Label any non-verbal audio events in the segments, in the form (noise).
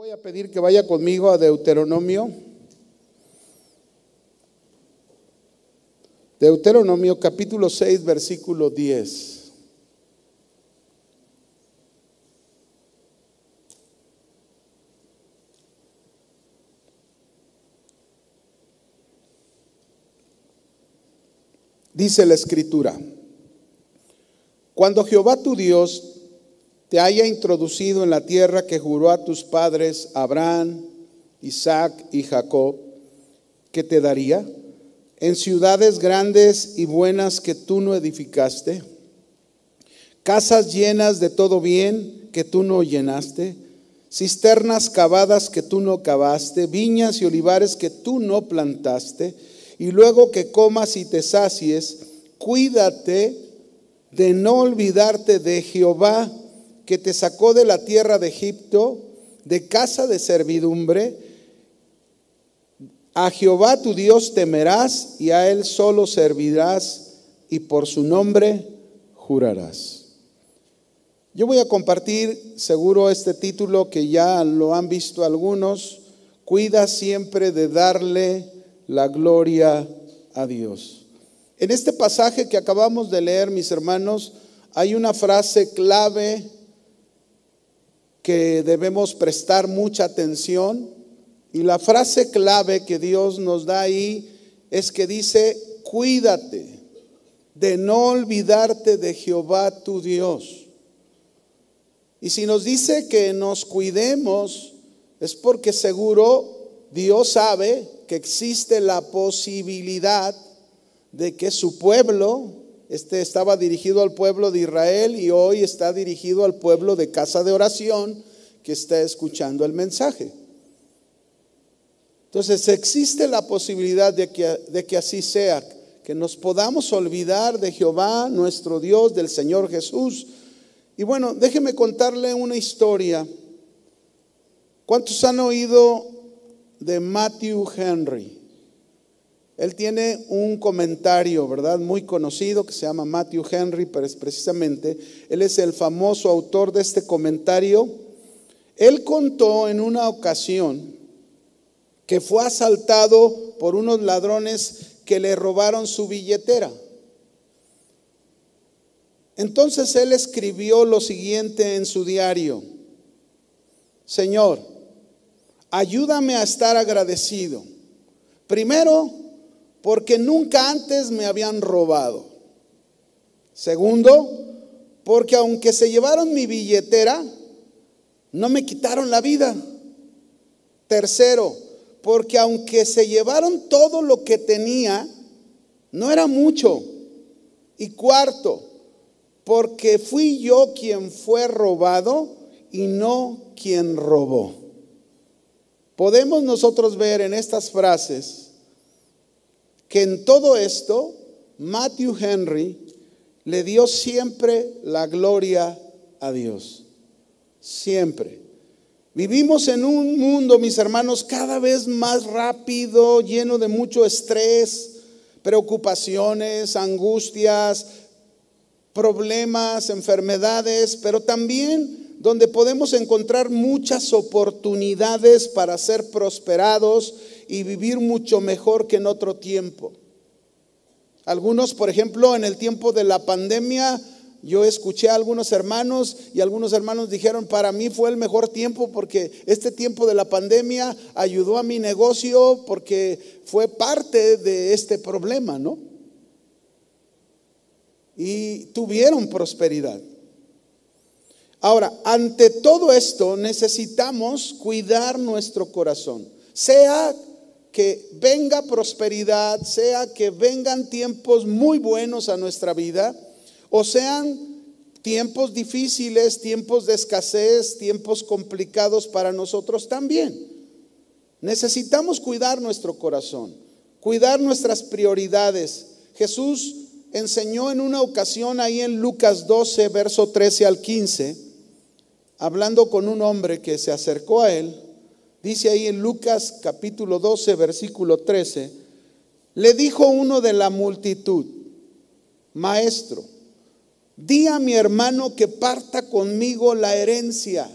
voy a pedir que vaya conmigo a Deuteronomio. Deuteronomio capítulo 6, versículo 10. Dice la escritura, cuando Jehová tu Dios te haya introducido en la tierra que juró a tus padres Abraham, Isaac y Jacob, que te daría, en ciudades grandes y buenas que tú no edificaste, casas llenas de todo bien que tú no llenaste, cisternas cavadas que tú no cavaste, viñas y olivares que tú no plantaste, y luego que comas y te sacies, cuídate de no olvidarte de Jehová que te sacó de la tierra de Egipto, de casa de servidumbre. A Jehová tu Dios temerás y a Él solo servirás y por su nombre jurarás. Yo voy a compartir seguro este título que ya lo han visto algunos. Cuida siempre de darle la gloria a Dios. En este pasaje que acabamos de leer, mis hermanos, hay una frase clave que debemos prestar mucha atención. Y la frase clave que Dios nos da ahí es que dice, cuídate de no olvidarte de Jehová tu Dios. Y si nos dice que nos cuidemos, es porque seguro Dios sabe que existe la posibilidad de que su pueblo, este estaba dirigido al pueblo de Israel y hoy está dirigido al pueblo de casa de oración que está escuchando el mensaje. Entonces existe la posibilidad de que, de que así sea, que nos podamos olvidar de Jehová, nuestro Dios, del Señor Jesús. Y bueno, déjeme contarle una historia. ¿Cuántos han oído de Matthew Henry? Él tiene un comentario, ¿verdad? Muy conocido que se llama Matthew Henry, pero es precisamente, él es el famoso autor de este comentario. Él contó en una ocasión que fue asaltado por unos ladrones que le robaron su billetera. Entonces él escribió lo siguiente en su diario. Señor, ayúdame a estar agradecido. Primero, porque nunca antes me habían robado. Segundo, porque aunque se llevaron mi billetera, no me quitaron la vida. Tercero, porque aunque se llevaron todo lo que tenía, no era mucho. Y cuarto, porque fui yo quien fue robado y no quien robó. Podemos nosotros ver en estas frases que en todo esto Matthew Henry le dio siempre la gloria a Dios. Siempre. Vivimos en un mundo, mis hermanos, cada vez más rápido, lleno de mucho estrés, preocupaciones, angustias, problemas, enfermedades, pero también donde podemos encontrar muchas oportunidades para ser prosperados y vivir mucho mejor que en otro tiempo. Algunos, por ejemplo, en el tiempo de la pandemia, yo escuché a algunos hermanos y algunos hermanos dijeron, para mí fue el mejor tiempo porque este tiempo de la pandemia ayudó a mi negocio porque fue parte de este problema, ¿no? Y tuvieron prosperidad. Ahora, ante todo esto necesitamos cuidar nuestro corazón, sea que venga prosperidad, sea que vengan tiempos muy buenos a nuestra vida, o sean tiempos difíciles, tiempos de escasez, tiempos complicados para nosotros también. Necesitamos cuidar nuestro corazón, cuidar nuestras prioridades. Jesús enseñó en una ocasión ahí en Lucas 12, verso 13 al 15, hablando con un hombre que se acercó a él Dice ahí en Lucas capítulo 12, versículo 13, le dijo uno de la multitud, maestro, di a mi hermano que parta conmigo la herencia.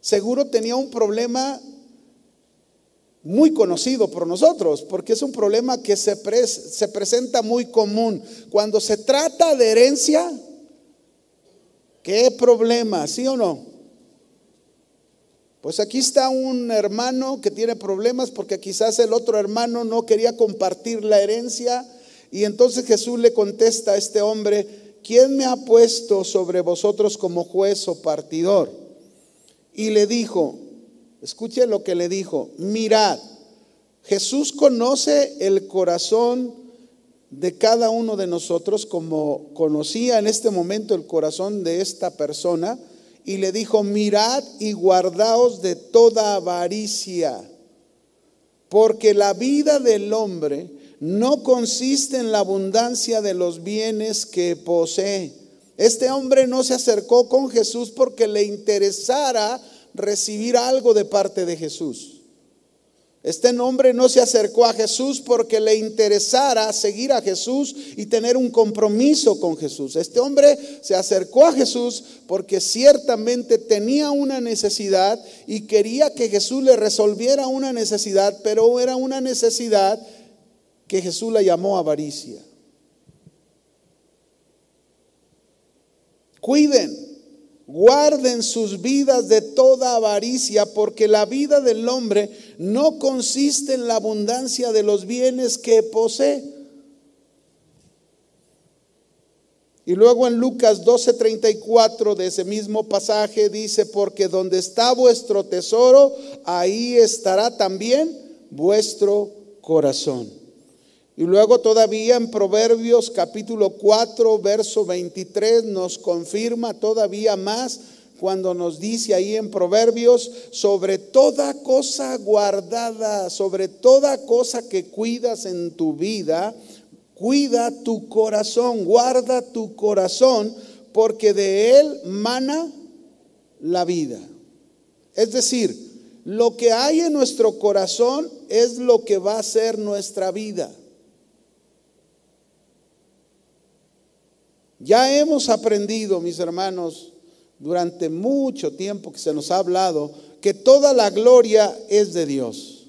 seguro tenía un problema muy conocido por nosotros, porque es un problema que se, se presenta muy común. Cuando se trata de herencia, ¿qué problema? ¿Sí o no? Pues aquí está un hermano que tiene problemas porque quizás el otro hermano no quería compartir la herencia y entonces Jesús le contesta a este hombre, ¿quién me ha puesto sobre vosotros como juez o partidor? Y le dijo, Escuche lo que le dijo. Mirad, Jesús conoce el corazón de cada uno de nosotros como conocía en este momento el corazón de esta persona y le dijo, mirad y guardaos de toda avaricia, porque la vida del hombre no consiste en la abundancia de los bienes que posee. Este hombre no se acercó con Jesús porque le interesara recibir algo de parte de Jesús. Este hombre no se acercó a Jesús porque le interesara seguir a Jesús y tener un compromiso con Jesús. Este hombre se acercó a Jesús porque ciertamente tenía una necesidad y quería que Jesús le resolviera una necesidad, pero era una necesidad que Jesús la llamó avaricia. Cuiden Guarden sus vidas de toda avaricia, porque la vida del hombre no consiste en la abundancia de los bienes que posee. Y luego en Lucas 12:34 de ese mismo pasaje dice, porque donde está vuestro tesoro, ahí estará también vuestro corazón. Y luego todavía en Proverbios capítulo 4, verso 23 nos confirma todavía más cuando nos dice ahí en Proverbios, sobre toda cosa guardada, sobre toda cosa que cuidas en tu vida, cuida tu corazón, guarda tu corazón, porque de él mana la vida. Es decir, lo que hay en nuestro corazón es lo que va a ser nuestra vida. Ya hemos aprendido, mis hermanos, durante mucho tiempo que se nos ha hablado, que toda la gloria es de Dios.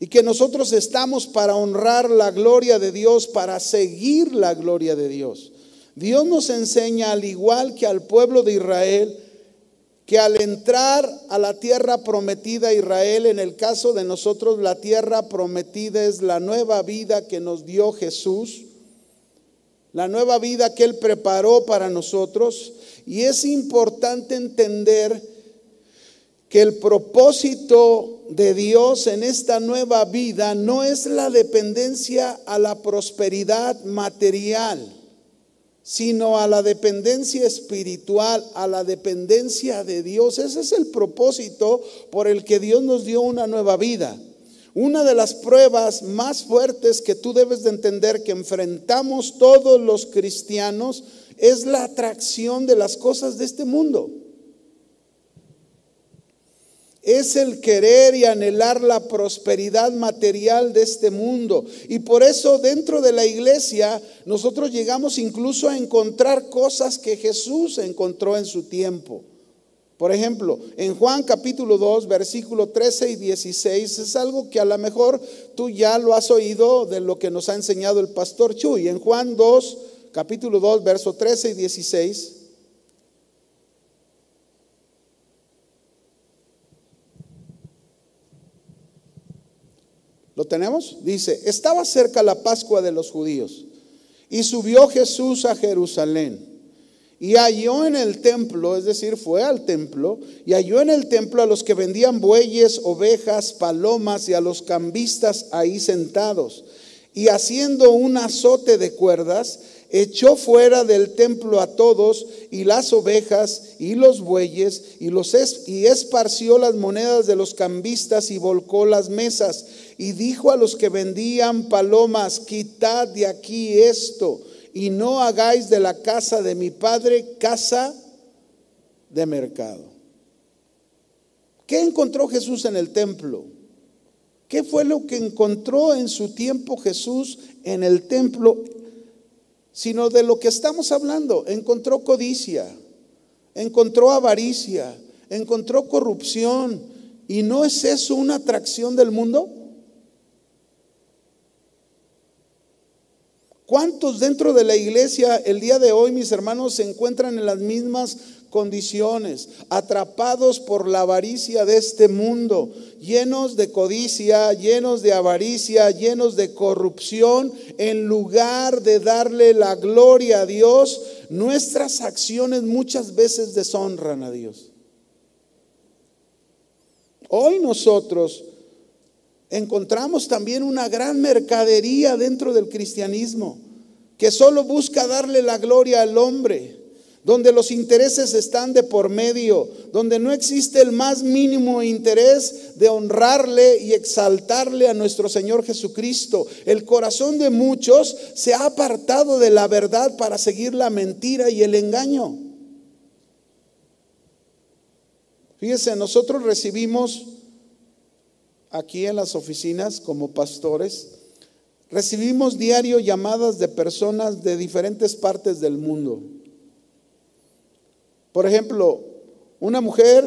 Y que nosotros estamos para honrar la gloria de Dios, para seguir la gloria de Dios. Dios nos enseña, al igual que al pueblo de Israel, que al entrar a la tierra prometida Israel, en el caso de nosotros la tierra prometida es la nueva vida que nos dio Jesús, la nueva vida que Él preparó para nosotros. Y es importante entender que el propósito de Dios en esta nueva vida no es la dependencia a la prosperidad material, sino a la dependencia espiritual, a la dependencia de Dios. Ese es el propósito por el que Dios nos dio una nueva vida. Una de las pruebas más fuertes que tú debes de entender que enfrentamos todos los cristianos es la atracción de las cosas de este mundo. Es el querer y anhelar la prosperidad material de este mundo. Y por eso dentro de la iglesia nosotros llegamos incluso a encontrar cosas que Jesús encontró en su tiempo. Por ejemplo, en Juan capítulo 2, versículo 13 y 16, es algo que a lo mejor tú ya lo has oído de lo que nos ha enseñado el pastor Chuy. En Juan 2, capítulo 2, verso 13 y 16. ¿Lo tenemos? Dice, estaba cerca la Pascua de los judíos y subió Jesús a Jerusalén. Y halló en el templo, es decir, fue al templo, y halló en el templo a los que vendían bueyes, ovejas, palomas y a los cambistas ahí sentados. Y haciendo un azote de cuerdas, echó fuera del templo a todos y las ovejas y los bueyes y los y esparció las monedas de los cambistas y volcó las mesas y dijo a los que vendían palomas quitad de aquí esto y no hagáis de la casa de mi padre casa de mercado. ¿Qué encontró Jesús en el templo? ¿Qué fue lo que encontró en su tiempo Jesús en el templo? Sino de lo que estamos hablando. Encontró codicia, encontró avaricia, encontró corrupción. ¿Y no es eso una atracción del mundo? ¿Cuántos dentro de la iglesia el día de hoy, mis hermanos, se encuentran en las mismas condiciones, atrapados por la avaricia de este mundo, llenos de codicia, llenos de avaricia, llenos de corrupción, en lugar de darle la gloria a Dios, nuestras acciones muchas veces deshonran a Dios. Hoy nosotros encontramos también una gran mercadería dentro del cristianismo que solo busca darle la gloria al hombre donde los intereses están de por medio, donde no existe el más mínimo interés de honrarle y exaltarle a nuestro Señor Jesucristo. El corazón de muchos se ha apartado de la verdad para seguir la mentira y el engaño. Fíjense, nosotros recibimos aquí en las oficinas como pastores, recibimos diario llamadas de personas de diferentes partes del mundo. Por ejemplo, una mujer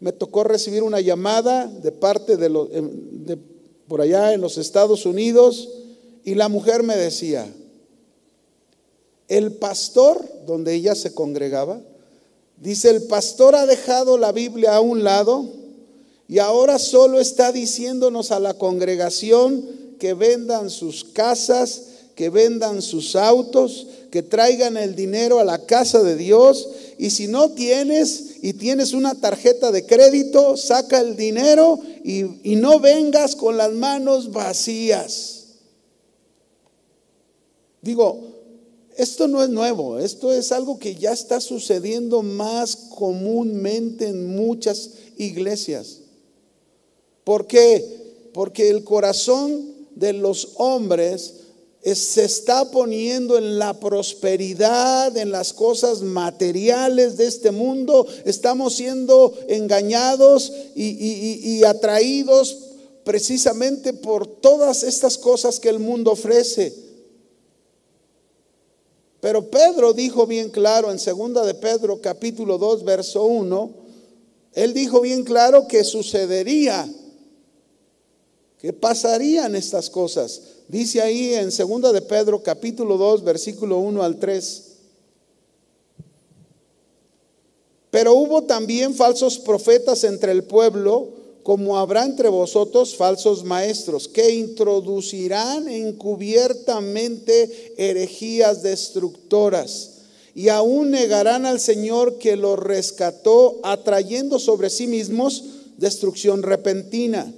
me tocó recibir una llamada de parte de, los, de por allá en los Estados Unidos y la mujer me decía, el pastor donde ella se congregaba, dice, el pastor ha dejado la Biblia a un lado y ahora solo está diciéndonos a la congregación que vendan sus casas, que vendan sus autos, que traigan el dinero a la casa de Dios. Y si no tienes y tienes una tarjeta de crédito, saca el dinero y, no vengas con las manos vacías. Digo, esto no es nuevo, esto es algo que ya está sucediendo más comúnmente en muchas iglesias. ¿Por qué? Porque el corazón de los hombres se está poniendo en la prosperidad, en las cosas materiales de este mundo. Estamos siendo engañados y, atraídos precisamente por todas estas cosas que el mundo ofrece. Pero Pedro dijo bien claro en segunda de Pedro capítulo 2 verso 1, él dijo bien claro que sucedería, que pasarían estas cosas. Dice ahí en 2 de Pedro capítulo 2 versículo 1 al 3. Pero hubo también falsos profetas entre el pueblo, como habrá entre vosotros falsos maestros, que introducirán encubiertamente herejías destructoras y aún negarán al Señor que los rescató, atrayendo sobre sí mismos destrucción repentina.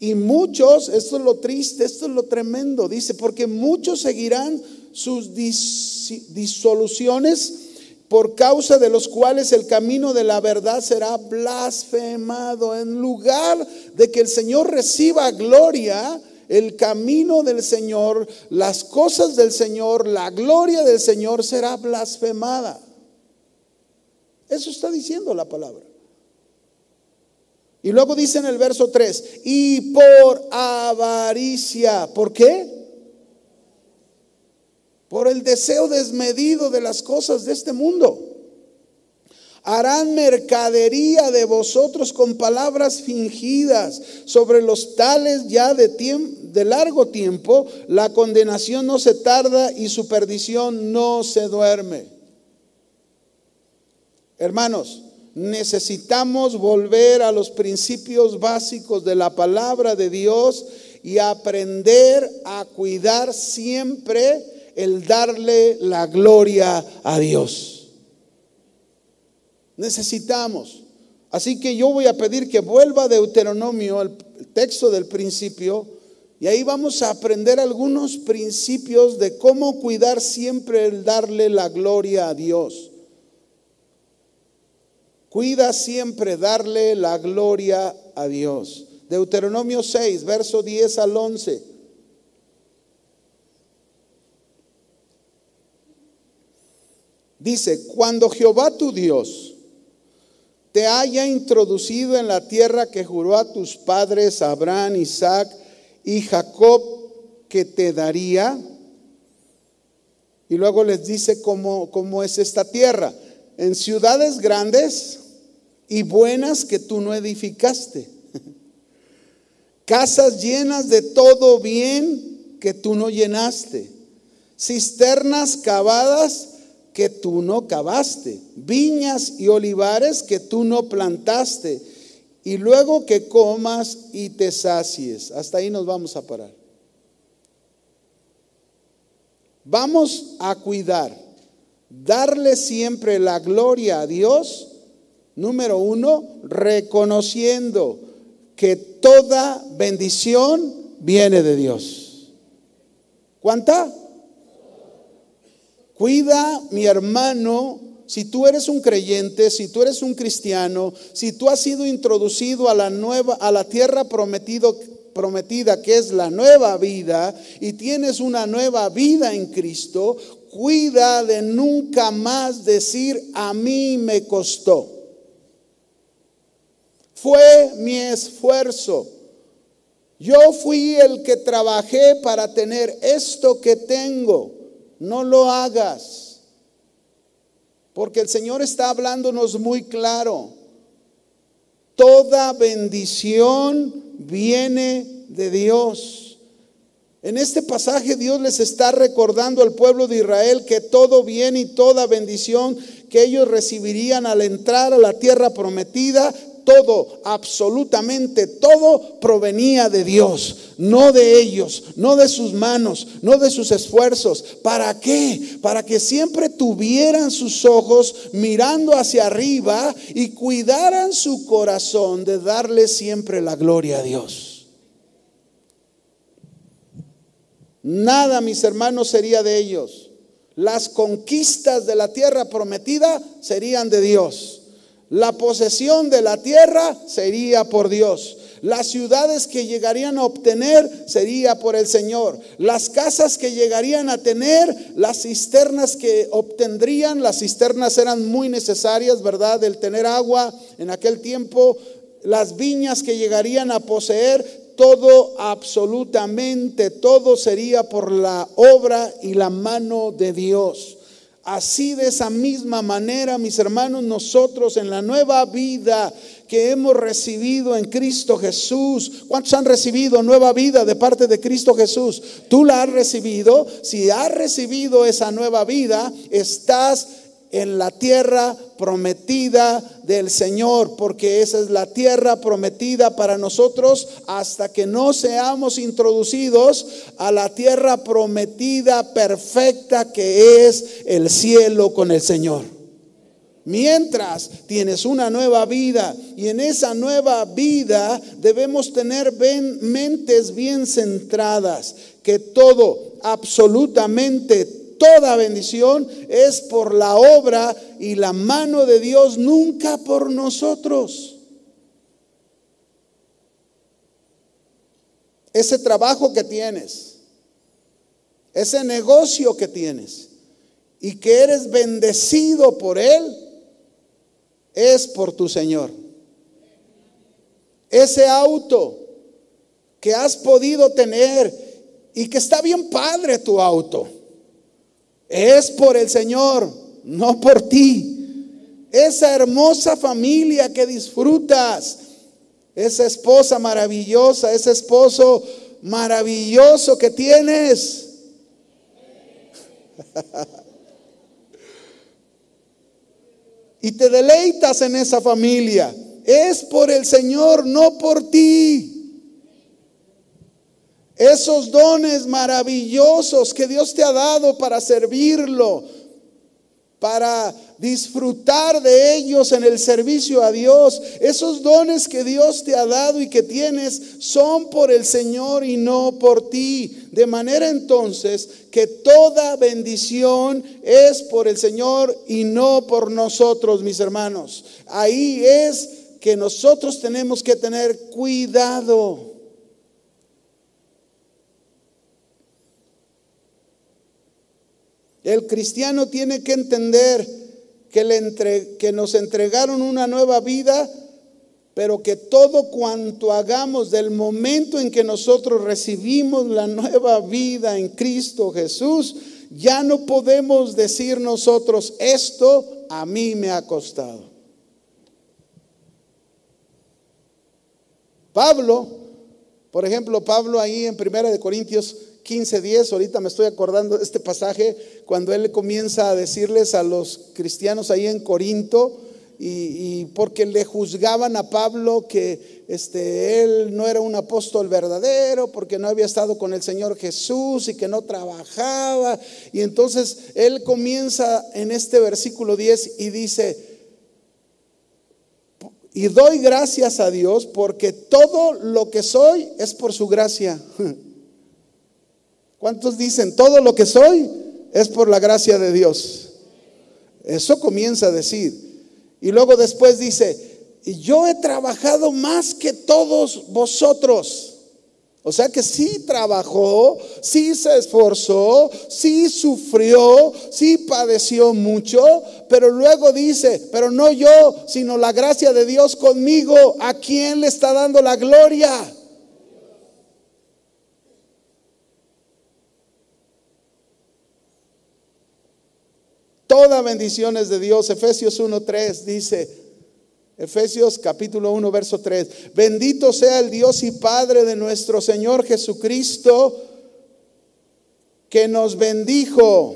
Y muchos, esto es lo triste, esto es lo tremendo, dice, porque muchos seguirán sus disoluciones por causa de los cuales el camino de la verdad será blasfemado. En lugar de que el Señor reciba gloria, el camino del Señor, las cosas del Señor, la gloria del Señor será blasfemada. Eso está diciendo la palabra. Y luego dice en el verso 3, y por avaricia, ¿por qué? Por el deseo desmedido de las cosas de este mundo. Harán mercadería de vosotros con palabras fingidas sobre los tales ya de, de largo tiempo. La condenación no se tarda y su perdición no se duerme. Hermanos, necesitamos volver a los principios básicos de la palabra de Dios y aprender a cuidar siempre el darle la gloria a Dios. Necesitamos. Así que yo voy a pedir que vuelva Deuteronomio, el texto del principio, y ahí vamos a aprender algunos principios de cómo cuidar siempre el darle la gloria a Dios. Cuida siempre darle la gloria a Dios. Deuteronomio 6, verso 10 al 11. Dice, cuando Jehová tu Dios te haya introducido en la tierra que juró a tus padres, Abraham, Isaac y Jacob, que te daría, y luego les dice cómo, cómo es esta tierra en ciudades grandes y buenas que tú no edificaste. Casas llenas de todo bien que tú no llenaste. Cisternas cavadas que tú no cavaste. Viñas y olivares que tú no plantaste. Y luego que comas y te sacies. Hasta ahí nos vamos a parar. Vamos a cuidar, darle siempre la gloria a Dios Número uno, reconociendo que toda bendición viene de Dios. ¿Cuánta? Cuida, mi hermano, si tú eres un creyente, si tú eres un cristiano, si tú has sido introducido a la nueva a la tierra prometido, prometida que es la nueva vida y tienes una nueva vida en Cristo, cuida de nunca más decir a mí me costó. Fue mi esfuerzo. Yo fui el que trabajé para tener esto que tengo. No lo hagas. Porque el Señor está hablándonos muy claro. Toda bendición viene de Dios. En este pasaje Dios les está recordando al pueblo de Israel que todo bien y toda bendición que ellos recibirían al entrar a la tierra prometida todo, absolutamente todo provenía de Dios, no de ellos, no de sus manos, no de sus esfuerzos. ¿Para qué? Para que siempre tuvieran sus ojos mirando hacia arriba y cuidaran su corazón de darle siempre la gloria a Dios. Nada, mis hermanos, sería de ellos. Las conquistas de la tierra prometida serían de Dios. La posesión de la tierra sería por Dios. Las ciudades que llegarían a obtener sería por el Señor. Las casas que llegarían a tener, las cisternas que obtendrían, las cisternas eran muy necesarias, ¿verdad? El tener agua en aquel tiempo, las viñas que llegarían a poseer, todo, absolutamente todo sería por la obra y la mano de Dios. Así de esa misma manera, mis hermanos, nosotros en la nueva vida que hemos recibido en Cristo Jesús. ¿Cuántos han recibido nueva vida de parte de Cristo Jesús? Tú la has recibido. Si has recibido esa nueva vida, estás en la tierra prometida del Señor, porque esa es la tierra prometida para nosotros hasta que no seamos introducidos a la tierra prometida perfecta que es el cielo con el Señor. Mientras tienes una nueva vida y en esa nueva vida debemos tener mentes bien centradas, que todo, absolutamente toda bendición es por la obra y la mano de Dios, nunca por nosotros. Ese trabajo que tienes, ese negocio que tienes y que eres bendecido por Él, es por tu Señor. Ese auto que has podido tener y que está bien padre tu auto es por el Señor, no por ti. Esa hermosa familia que disfrutas, esa esposa maravillosa, ese esposo maravilloso que tienes. y te deleitas en esa familia. Es por el Señor, no por ti. Esos dones maravillosos que Dios te ha dado para servirlo, para disfrutar de ellos en el servicio a Dios. Esos dones que Dios te ha dado y que tienes son por el Señor y no por ti. De manera entonces que toda bendición es por el Señor y no por nosotros, mis hermanos. Ahí es que nosotros tenemos que tener cuidado. El cristiano tiene que entender que, le que nos entregaron una nueva vida, pero que todo cuanto hagamos del momento en que nosotros recibimos la nueva vida en Cristo Jesús, ya no podemos decir nosotros, esto a mí me ha costado. Pablo, por ejemplo, Pablo ahí en Primera de Corintios 15, 10, ahorita me estoy acordando de este pasaje, cuando él comienza a decirles a los cristianos ahí en Corinto, y, porque le juzgaban a Pablo que este, él no era un apóstol verdadero, porque no había estado con el Señor Jesús y que no trabajaba. Y entonces él comienza en este versículo 10 y dice, y doy gracias a Dios porque todo lo que soy es por su gracia. (laughs) ¿Cuántos dicen, todo lo que soy es por la gracia de Dios? Eso comienza a decir. Y luego después dice, yo he trabajado más que todos vosotros. O sea que sí trabajó, sí se esforzó, sí sufrió, sí padeció mucho, pero luego dice, pero no yo, sino la gracia de Dios conmigo. ¿A quién le está dando la gloria? Toda bendición es de Dios. Efesios 1.3 dice, Efesios capítulo 1, verso 3, bendito sea el Dios y Padre de nuestro Señor Jesucristo, que nos bendijo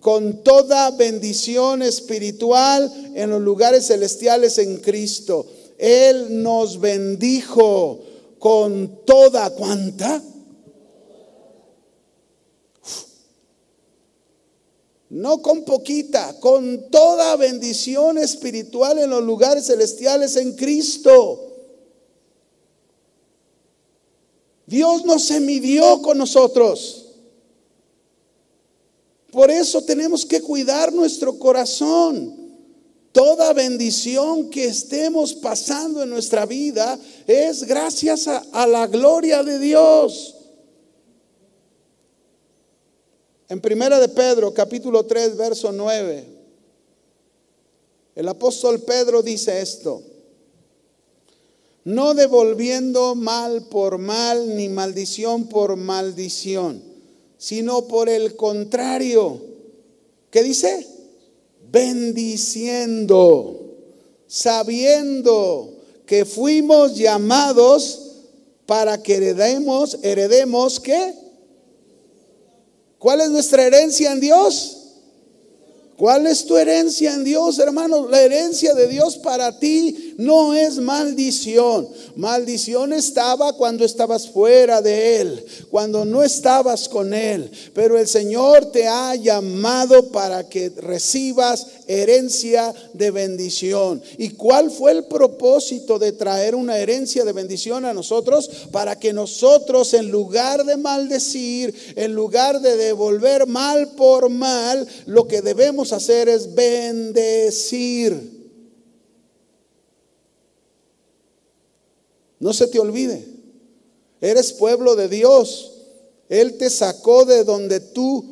con toda bendición espiritual en los lugares celestiales en Cristo. Él nos bendijo con toda cuanta no con poquita, con toda bendición espiritual en los lugares celestiales en Cristo. Dios no se midió con nosotros. Por eso tenemos que cuidar nuestro corazón. Toda bendición que estemos pasando en nuestra vida es gracias a, a la gloria de Dios. En Primera de Pedro, capítulo 3, verso 9, el apóstol Pedro dice esto, no devolviendo mal por mal ni maldición por maldición, sino por el contrario, ¿qué dice? Bendiciendo, sabiendo que fuimos llamados para que heredemos, heredemos qué? ¿Cuál es nuestra herencia en Dios? ¿Cuál es tu herencia en Dios, hermano? La herencia de Dios para ti no es maldición. Maldición estaba cuando estabas fuera de Él, cuando no estabas con Él. Pero el Señor te ha llamado para que recibas herencia de bendición. ¿Y cuál fue el propósito de traer una herencia de bendición a nosotros? Para que nosotros en lugar de maldecir, en lugar de devolver mal por mal, lo que debemos hacer es bendecir. No se te olvide, eres pueblo de Dios. Él te sacó de donde tú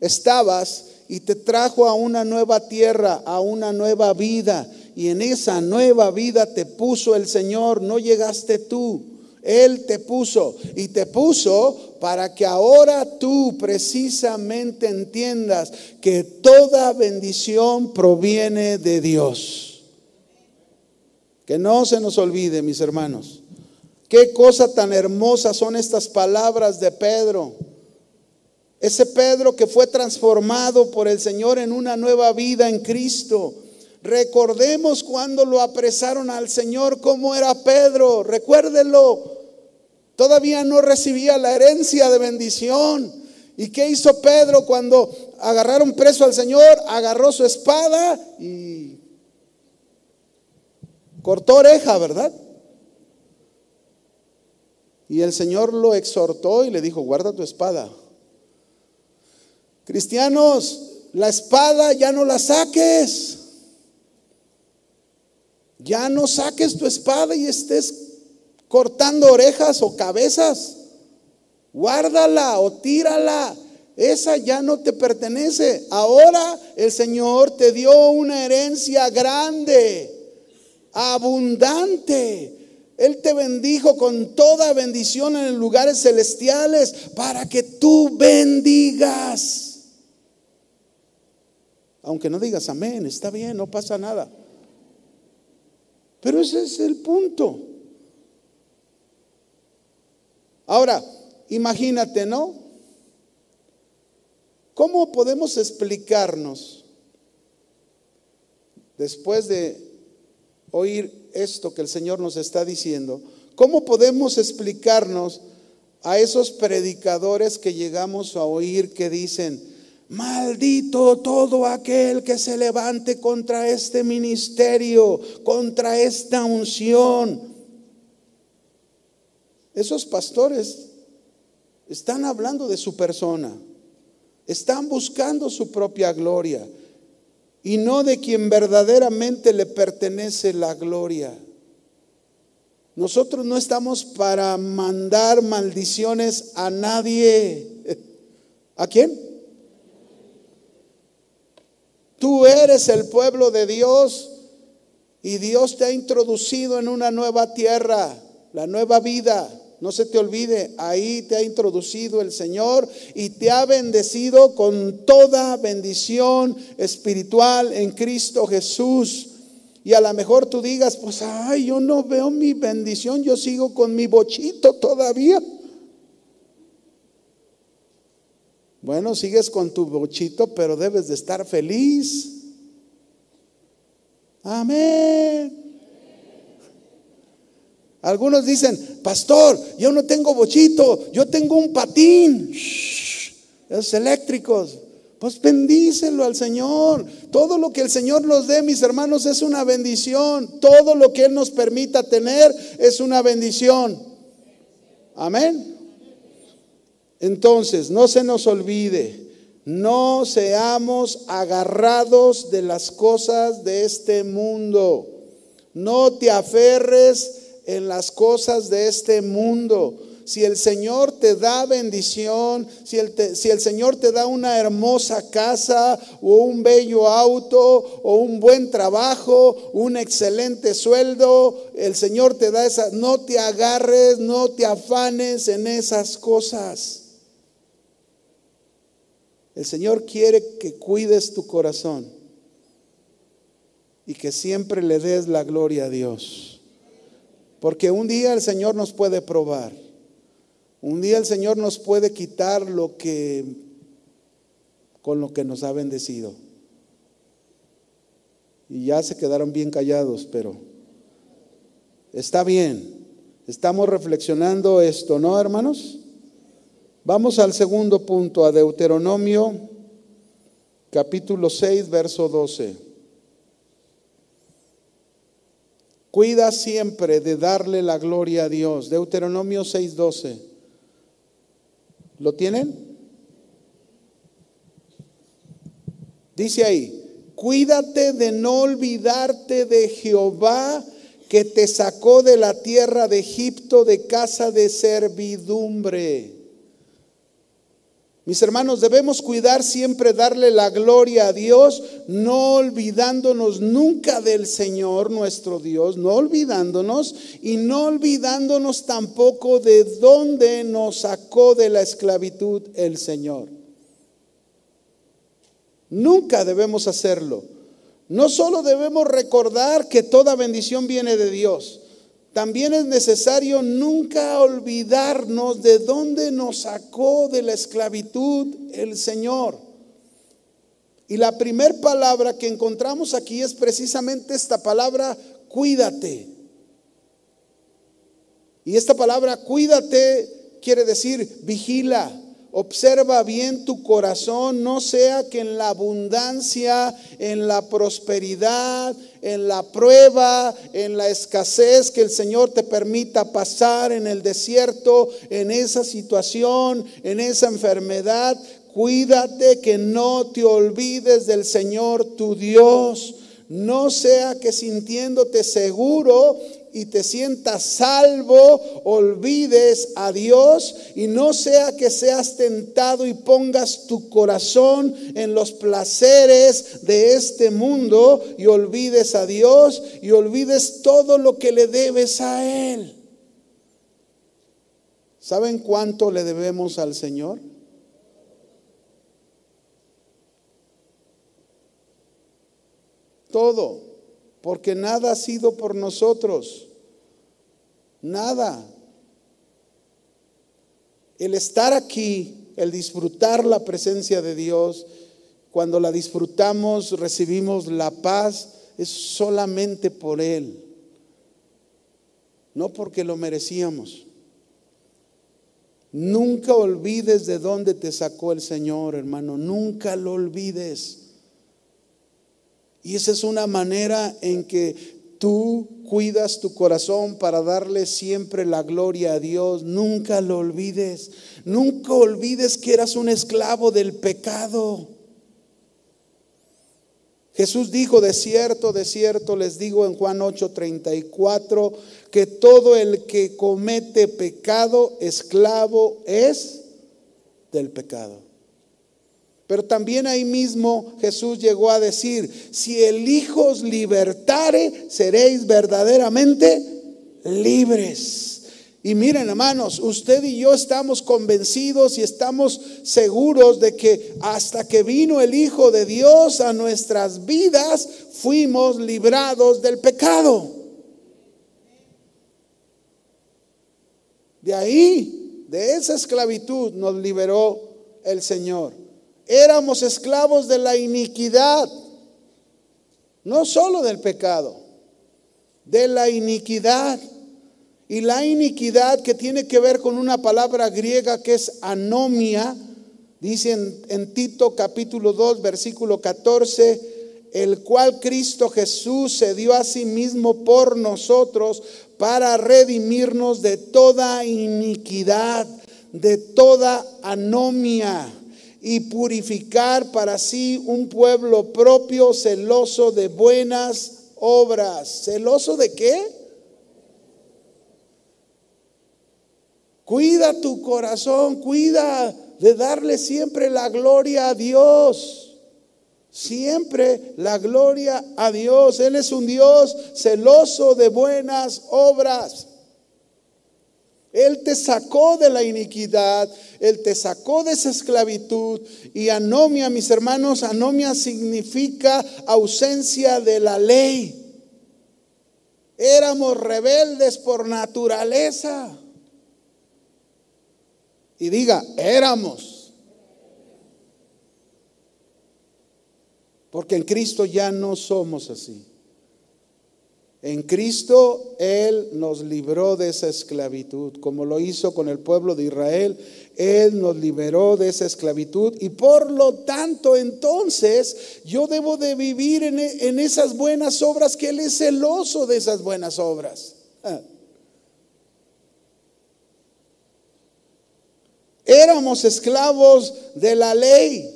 estabas y te trajo a una nueva tierra, a una nueva vida. Y en esa nueva vida te puso el Señor, no llegaste tú. Él te puso y te puso para que ahora tú precisamente entiendas que toda bendición proviene de Dios. Que no se nos olvide, mis hermanos. Qué cosa tan hermosa son estas palabras de Pedro. Ese Pedro que fue transformado por el Señor en una nueva vida en Cristo. Recordemos cuando lo apresaron al Señor, cómo era Pedro. Recuérdenlo. Todavía no recibía la herencia de bendición. ¿Y qué hizo Pedro cuando agarraron preso al Señor? Agarró su espada y cortó oreja, ¿verdad? Y el Señor lo exhortó y le dijo, guarda tu espada. Cristianos, la espada ya no la saques. Ya no saques tu espada y estés cortando orejas o cabezas. Guárdala o tírala. Esa ya no te pertenece. Ahora el Señor te dio una herencia grande, abundante. Él te bendijo con toda bendición en lugares celestiales para que tú bendigas. Aunque no digas amén, está bien, no pasa nada. Pero ese es el punto. Ahora, imagínate, ¿no? ¿Cómo podemos explicarnos después de oír esto que el Señor nos está diciendo? ¿Cómo podemos explicarnos a esos predicadores que llegamos a oír que dicen, maldito todo aquel que se levante contra este ministerio, contra esta unción? Esos pastores están hablando de su persona, están buscando su propia gloria y no de quien verdaderamente le pertenece la gloria. Nosotros no estamos para mandar maldiciones a nadie. (laughs) ¿A quién? Tú eres el pueblo de Dios y Dios te ha introducido en una nueva tierra, la nueva vida. No se te olvide, ahí te ha introducido el Señor y te ha bendecido con toda bendición espiritual en Cristo Jesús. Y a lo mejor tú digas, pues, ay, yo no veo mi bendición, yo sigo con mi bochito todavía. Bueno, sigues con tu bochito, pero debes de estar feliz. Amén. Algunos dicen, pastor, yo no tengo bochito, yo tengo un patín. esos eléctricos. Pues bendícelo al Señor. Todo lo que el Señor nos dé, mis hermanos, es una bendición. Todo lo que Él nos permita tener es una bendición. Amén. Entonces, no se nos olvide, no seamos agarrados de las cosas de este mundo. No te aferres en las cosas de este mundo si el Señor te da bendición, si el, si el, Señor te da una hermosa casa o un bello auto o un buen trabajo, un excelente sueldo, el Señor te da esa, no te agarres, no te afanes en esas cosas. El Señor quiere que cuides tu corazón y que siempre le des la gloria a Dios. Porque un día el Señor nos puede probar. Un día el Señor nos puede quitar lo que con lo que nos ha bendecido. Y ya se quedaron bien callados, pero está bien. Estamos reflexionando esto, ¿no, hermanos? Vamos al segundo punto, a Deuteronomio capítulo 6, verso 12. Cuida siempre de darle la gloria a Dios. Deuteronomio 6, 12. ¿Lo tienen? Dice ahí, cuídate de no olvidarte de Jehová que te sacó de la tierra de Egipto de casa de servidumbre. Mis hermanos, debemos cuidar siempre, darle la gloria a Dios, no olvidándonos nunca del Señor nuestro Dios, no olvidándonos y no olvidándonos tampoco de dónde nos sacó de la esclavitud el Señor. Nunca debemos hacerlo. No solo debemos recordar que toda bendición viene de Dios, también es necesario nunca olvidarnos de dónde nos sacó de la esclavitud el Señor. Y la primera palabra que encontramos aquí es precisamente esta palabra, cuídate. Y esta palabra, cuídate, quiere decir vigila. Observa bien tu corazón, no sea que en la abundancia, en la prosperidad, en la prueba, en la escasez que el Señor te permita pasar en el desierto, en esa situación, en esa enfermedad, cuídate que no te olvides del Señor tu Dios. No sea que sintiéndote seguro y te sientas salvo, olvides a Dios y no sea que seas tentado y pongas tu corazón en los placeres de este mundo y olvides a Dios y olvides todo lo que le debes a Él. ¿Saben cuánto le debemos al Señor? Todo, porque nada ha sido por nosotros. Nada. el estar aquí, el disfrutar la presencia de Dios, cuando la disfrutamos recibimos la paz, es solamente por Él, no porque lo merecíamos. Nunca olvides de dónde te sacó el Señor, hermano, nunca lo olvides. Y esa es una manera en que tú cuidas tu corazón para darle siempre la gloria a Dios. Nunca lo olvides. Nunca olvides que eras un esclavo del pecado. Jesús dijo, de cierto, de cierto, les digo en Juan 8:34, que todo el que comete pecado, esclavo es del pecado. Pero también ahí mismo Jesús llegó a decir, si el Hijo os libertare, seréis verdaderamente libres. Y miren hermanos, usted y yo estamos convencidos y estamos seguros de que hasta que vino el Hijo de Dios a nuestras vidas, fuimos librados del pecado. De ahí, de esa esclavitud nos liberó el Señor. Éramos esclavos de la iniquidad, no solo del pecado, de la iniquidad. Y la iniquidad que tiene que ver con una palabra griega que es anomia, dice en, Tito capítulo 2, versículo 14, el cual Cristo Jesús se dio a sí mismo por nosotros para redimirnos de toda iniquidad, de toda anomia y purificar para sí un pueblo propio celoso de buenas obras. ¿Celoso de qué? Cuida tu corazón, cuida de darle siempre la gloria a Dios. Siempre la gloria a Dios. Él es un Dios celoso de buenas obras. Él te sacó de la iniquidad, Él te sacó de esa esclavitud. Y anomia, mis hermanos, anomia significa ausencia de la ley. Éramos rebeldes por naturaleza. Y diga, éramos. Porque en Cristo ya no somos así. En Cristo Él nos libró de esa esclavitud, como lo hizo con el pueblo de Israel. Él nos liberó de esa esclavitud y por lo tanto entonces yo debo de vivir en, en esas buenas obras, que Él es celoso de esas buenas obras. Ah. Éramos esclavos de la ley.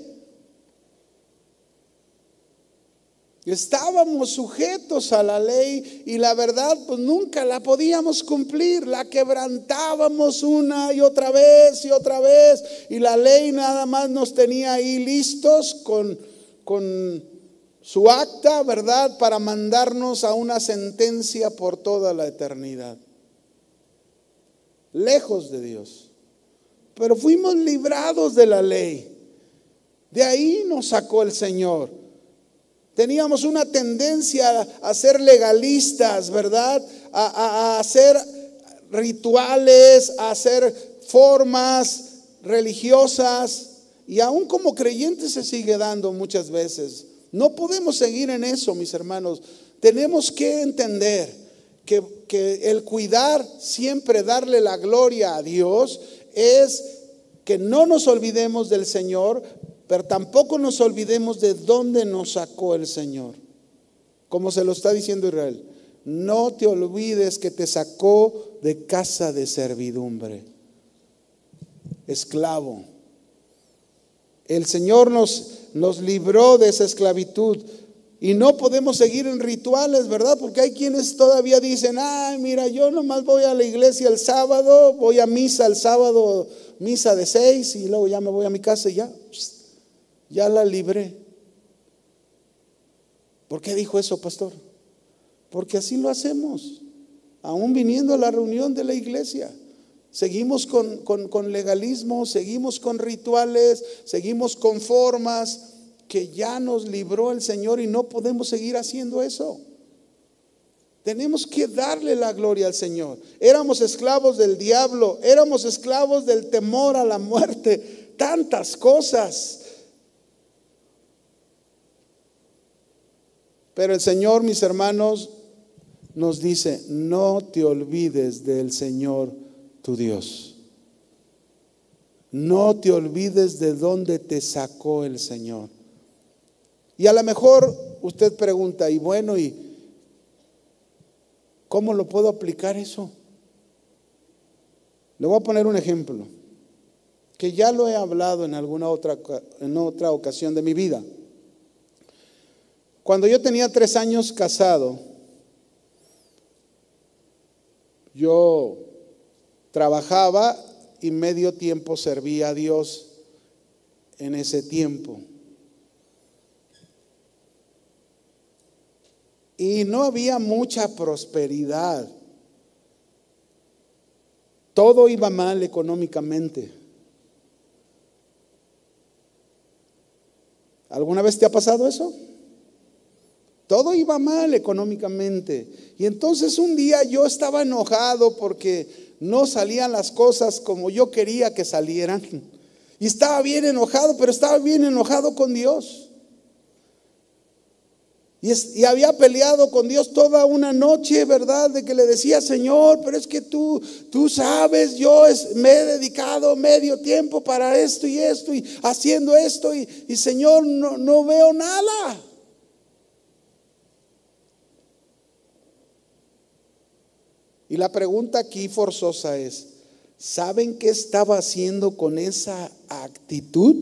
Estábamos sujetos a la ley y la verdad pues nunca la podíamos cumplir, la quebrantábamos una y otra vez y otra vez y la ley nada más nos tenía ahí listos con, con su acta, ¿verdad? Para mandarnos a una sentencia por toda la eternidad. Lejos de Dios pero fuimos librados de la ley. De ahí nos sacó el Señor. Teníamos una tendencia a ser legalistas, ¿verdad? A, hacer rituales, a hacer formas religiosas. Y aún como creyentes se sigue dando muchas veces. No podemos seguir en eso, mis hermanos. Tenemos que entender que, que el cuidar, siempre darle la gloria a Dios, es que no nos olvidemos del Señor, pero tampoco nos olvidemos de dónde nos sacó el Señor. Como se lo está diciendo Israel, no te olvides que te sacó de casa de servidumbre, esclavo. El Señor nos, nos libró de esa esclavitud. Y no podemos seguir en rituales, ¿verdad? Porque hay quienes todavía dicen, ay, mira, yo nomás voy a la iglesia el sábado, voy a misa el sábado, misa de seis, y luego ya me voy a mi casa y ya, ya la libré. ¿Por qué dijo eso, pastor? Porque así lo hacemos, aún viniendo a la reunión de la iglesia. Seguimos con, con legalismo, seguimos con rituales, seguimos con formas, que ya nos libró el Señor y no podemos seguir haciendo eso. Tenemos que darle la gloria al Señor. Éramos esclavos del diablo, éramos esclavos del temor a la muerte, tantas cosas. Pero el Señor, mis hermanos, nos dice, no te olvides del Señor tu Dios. No te olvides de dónde te sacó el Señor. Y a lo mejor usted pregunta, y bueno, ¿y cómo lo puedo aplicar eso? Le voy a poner un ejemplo, que ya lo he hablado en alguna otra, en otra ocasión de mi vida. Cuando yo tenía tres años casado, yo trabajaba y medio tiempo servía a Dios en ese tiempo. Y no había mucha prosperidad. Todo iba mal económicamente. ¿Alguna vez te ha pasado eso? Todo iba mal económicamente. Y entonces un día yo estaba enojado porque no salían las cosas como yo quería que salieran. Y estaba bien enojado, pero estaba bien enojado con Dios. Y, había peleado con Dios toda una noche, ¿verdad? De que le decía, Señor, pero es que tú, tú sabes, yo me he dedicado medio tiempo para esto y esto y haciendo esto y, y Señor, no, no veo nada. Y la pregunta aquí forzosa es, ¿saben qué estaba haciendo con esa actitud?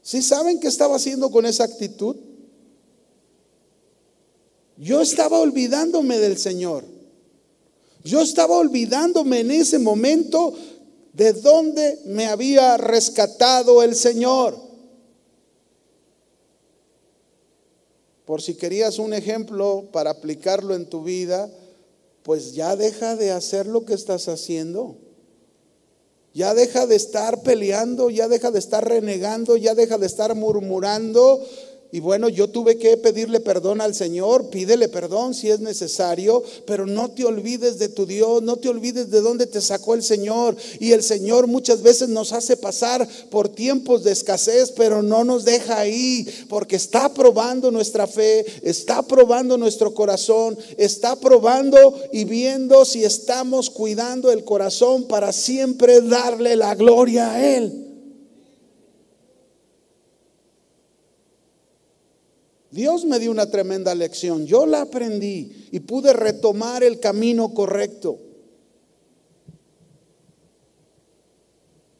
¿Sí saben qué estaba haciendo con esa actitud? Yo estaba olvidándome del Señor. Yo estaba olvidándome en ese momento de dónde me había rescatado el Señor. Por si querías un ejemplo para aplicarlo en tu vida, pues ya deja de hacer lo que estás haciendo. Ya deja de estar peleando, ya deja de estar renegando, ya deja de estar murmurando, y bueno, yo tuve que pedirle perdón al Señor, pídele perdón si es necesario, pero no te olvides de tu Dios, no te olvides de dónde te sacó el Señor. Y el Señor muchas veces nos hace pasar por tiempos de escasez, pero no nos deja ahí, porque está probando nuestra fe, está probando nuestro corazón, está probando y viendo si estamos cuidando el corazón para siempre darle la gloria a Él. Dios me dio una tremenda lección. Yo la aprendí y pude retomar el camino correcto.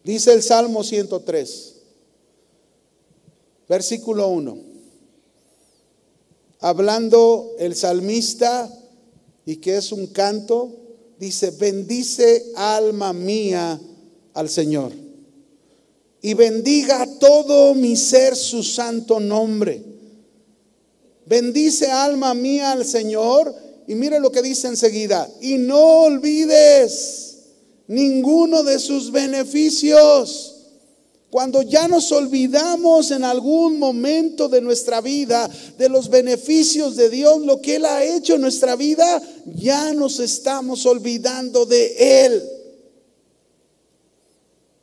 Dice el Salmo 103, versículo 1. Hablando el salmista y que es un canto, dice, bendice alma mía al Señor y bendiga todo mi ser su santo nombre Bendice alma mía al Señor y mire lo que dice enseguida. Y no olvides ninguno de sus beneficios. Cuando ya nos olvidamos en algún momento de nuestra vida de los beneficios de Dios, lo que Él ha hecho en nuestra vida, ya nos estamos olvidando de Él.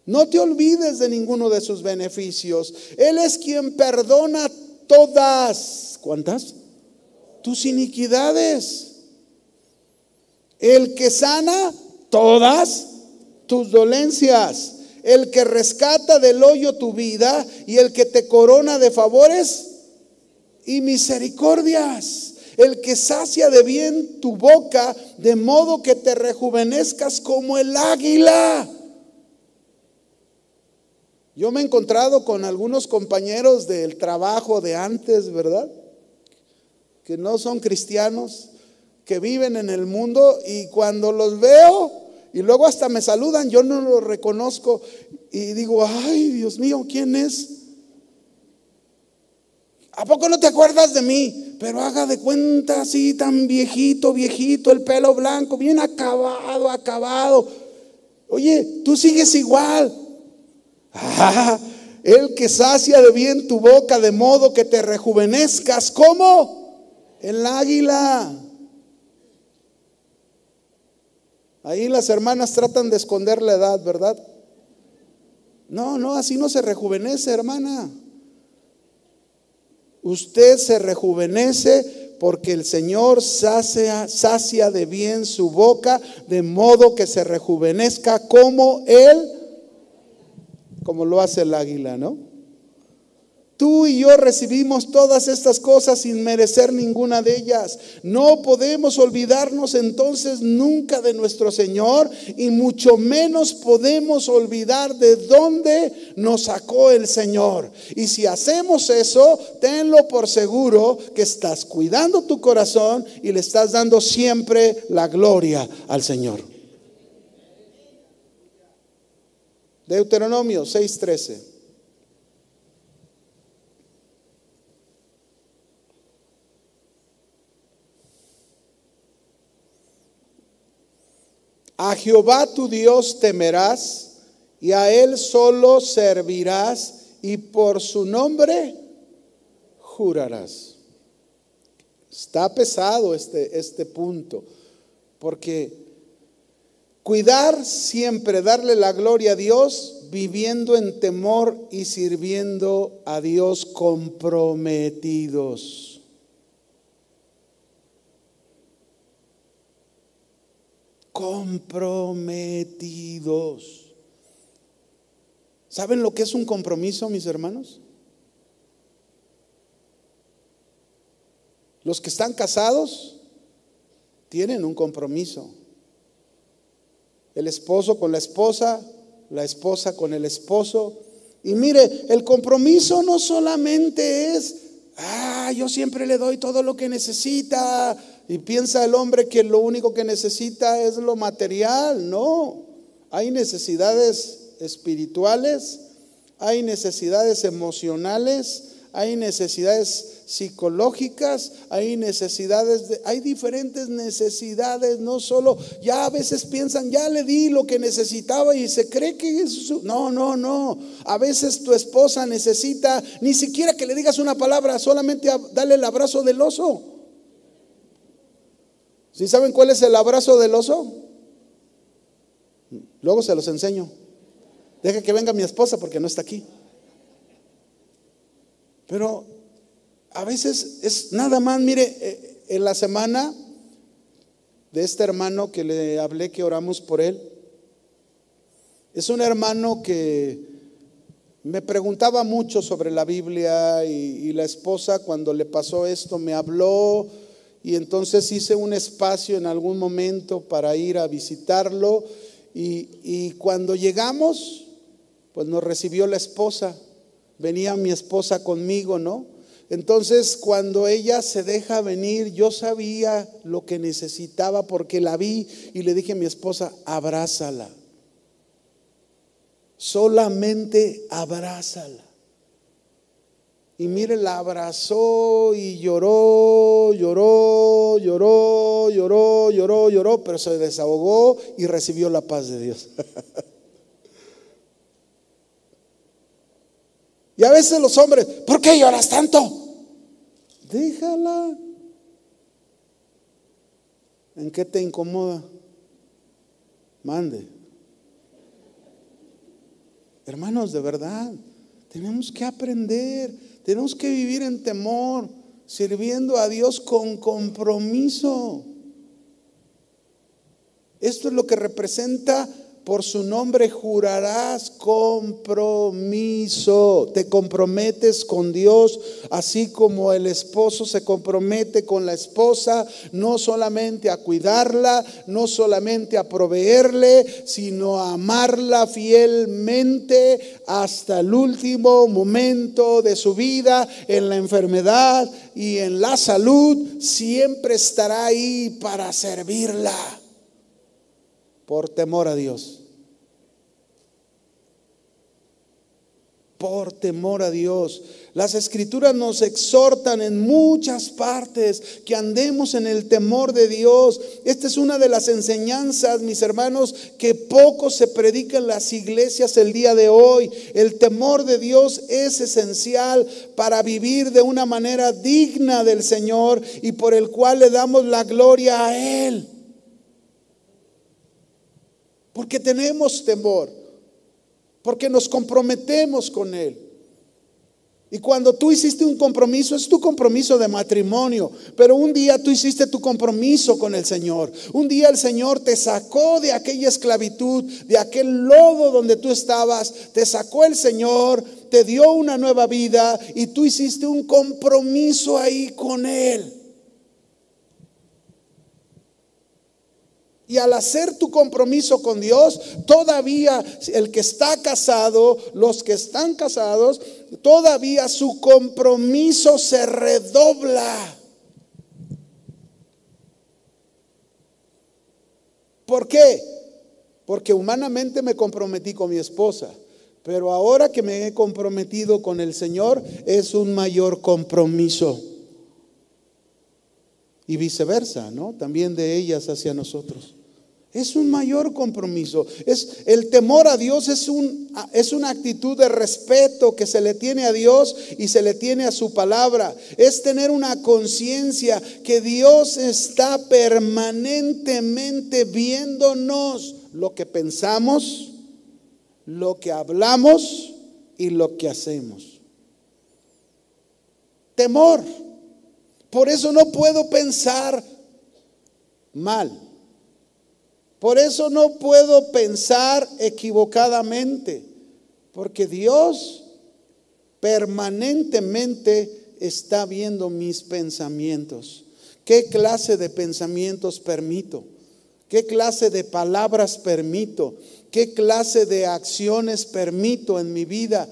No te olvides de ninguno de sus beneficios. Él es quien perdona todas, ¿cuántas? Tus iniquidades. El que sana todas tus dolencias. El que rescata del hoyo tu vida y el que te corona de favores y misericordias. El que sacia de bien tu boca de modo que te rejuvenezcas como el águila. Yo me he encontrado con algunos compañeros del trabajo de antes, ¿verdad? Que no son cristianos, que viven en el mundo y cuando los veo y luego hasta me saludan, yo no los reconozco y digo, ay, Dios mío, ¿quién es? ¿A poco no te acuerdas de mí? Pero haga de cuenta así, tan viejito, viejito, el pelo blanco, bien acabado, acabado. Oye, tú sigues igual. (laughs) El que sacia de bien tu boca de modo que te rejuvenezcas como El águila. Ahí las hermanas tratan de esconder la edad, ¿verdad? No, no, así no se rejuvenece, hermana. Usted se rejuvenece porque el Señor sacia, sacia, de bien su boca, de modo que se rejuvenezca como Él, como lo hace el águila, ¿no? Tú y yo recibimos todas estas cosas sin merecer ninguna de ellas. No podemos olvidarnos entonces nunca de nuestro Señor y mucho menos podemos olvidar de dónde nos sacó el Señor. Y si hacemos eso, tenlo por seguro que estás cuidando tu corazón y le estás dando siempre la gloria al Señor. Deuteronomio 6:13. A Jehová tu Dios temerás y a Él solo servirás y por su nombre jurarás. Está pesado este, este punto, porque cuidar siempre, darle la gloria a Dios, viviendo en temor y sirviendo a Dios comprometidos. comprometidos. ¿Saben lo que es un compromiso, mis hermanos? Los que están casados tienen un compromiso. El esposo con la esposa, la esposa con el esposo. Y mire, el compromiso no solamente es, ah, yo siempre le doy todo lo que necesita, y piensa el hombre que lo único que necesita es lo material. No, hay necesidades espirituales, hay necesidades emocionales, hay necesidades psicológicas, hay necesidades, de, hay diferentes necesidades, no solo, ya a veces piensan, ya le di lo que necesitaba y se cree que es no, no, no, a veces tu esposa necesita ni siquiera que le digas una palabra, solamente dale el abrazo del oso. ¿Sí saben cuál es el abrazo del oso? Luego se los enseño. Deja que venga mi esposa porque no está aquí. Pero a veces es nada más, mire, eh, en la semana de este hermano que le hablé, que oramos por él, es un hermano que me preguntaba mucho sobre la Biblia y, y la esposa cuando le pasó esto me habló y entonces hice un espacio en algún momento para ir a visitarlo y, cuando llegamos, pues nos recibió la esposa, venía mi esposa conmigo, ¿no? Entonces, cuando ella se deja venir, yo sabía lo que necesitaba porque la vi y le dije a mi esposa, abrázala. Solamente abrázala. Y mire, la abrazó y lloró, lloró, lloró, lloró, lloró, lloró, pero se desahogó y recibió la paz de Dios. (laughs) y a veces los hombres, ¿por qué lloras tanto? Déjala. ¿En qué te incomoda? Mande. Hermanos, de verdad, tenemos que aprender tenemos que vivir en temor, sirviendo a Dios con compromiso. Esto es lo que representa por su nombre jurarás compromiso. Te comprometes con Dios, así como el esposo se compromete con la esposa, no solamente a cuidarla, no solamente a proveerle, sino a amarla fielmente hasta el último momento de su vida, en la enfermedad y en la salud, siempre estará ahí para servirla por temor a Dios. por temor a Dios. Las escrituras nos exhortan en muchas partes que andemos en el temor de Dios. Esta es una de las enseñanzas, mis hermanos, que poco se predica en las iglesias el día de hoy. El temor de Dios es esencial para vivir de una manera digna del Señor y por el cual le damos la gloria a Él. Porque tenemos temor, porque nos comprometemos con Él. Y cuando tú hiciste un compromiso, es tu compromiso de matrimonio, pero un día tú hiciste tu compromiso con el Señor. Un día el Señor te sacó de aquella esclavitud, de aquel lodo donde tú estabas, te sacó el Señor, te dio una nueva vida y tú hiciste un compromiso ahí con Él. Y al hacer tu compromiso con Dios, todavía el que está casado, los que están casados, todavía su compromiso se redobla. ¿Por qué? Porque humanamente me comprometí con mi esposa, pero ahora que me he comprometido con el Señor es un mayor compromiso. Y viceversa, ¿no? También de ellas hacia nosotros. Es un mayor compromiso. Es, el temor a Dios es, un, es una actitud de respeto que se le tiene a Dios y se le tiene a su palabra. Es tener una conciencia que Dios está permanentemente viéndonos lo que pensamos, lo que hablamos y lo que hacemos. Temor. Por eso no puedo pensar mal. Por eso no puedo pensar equivocadamente, porque Dios permanentemente está viendo mis pensamientos. ¿Qué clase de pensamientos permito? ¿Qué clase de palabras permito? ¿Qué clase de acciones permito en mi vida?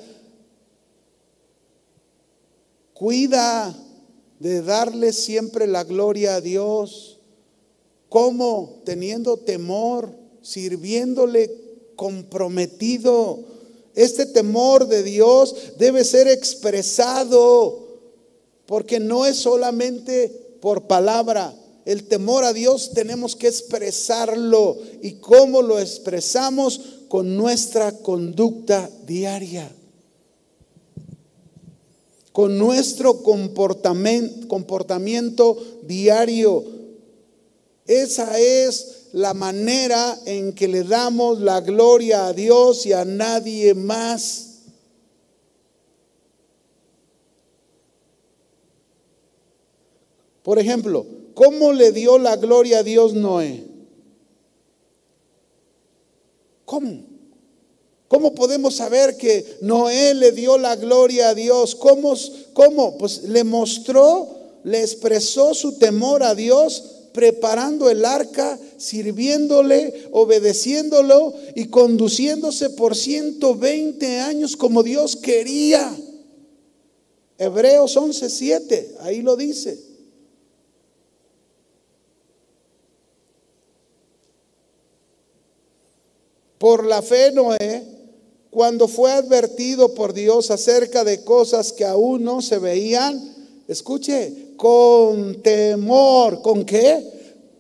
Cuida de darle siempre la gloria a Dios ¿Cómo? Teniendo temor, sirviéndole comprometido. Este temor de Dios debe ser expresado, porque no es solamente por palabra. El temor a Dios tenemos que expresarlo. ¿Y cómo lo expresamos? Con nuestra conducta diaria. Con nuestro comportamiento, comportamiento diario esa es la manera en que le damos la gloria a Dios y a nadie más. Por ejemplo, ¿cómo le dio la gloria a Dios Noé? ¿Cómo? ¿Cómo podemos saber que Noé le dio la gloria a Dios? ¿Cómo? ¿Cómo? Pues le mostró, le expresó su temor a Dios preparando el arca, sirviéndole, obedeciéndolo y conduciéndose por 120 años como Dios quería. Hebreos 11:7, ahí lo dice. Por la fe Noé, cuando fue advertido por Dios acerca de cosas que aún no se veían, escuche, con temor. ¿Con qué?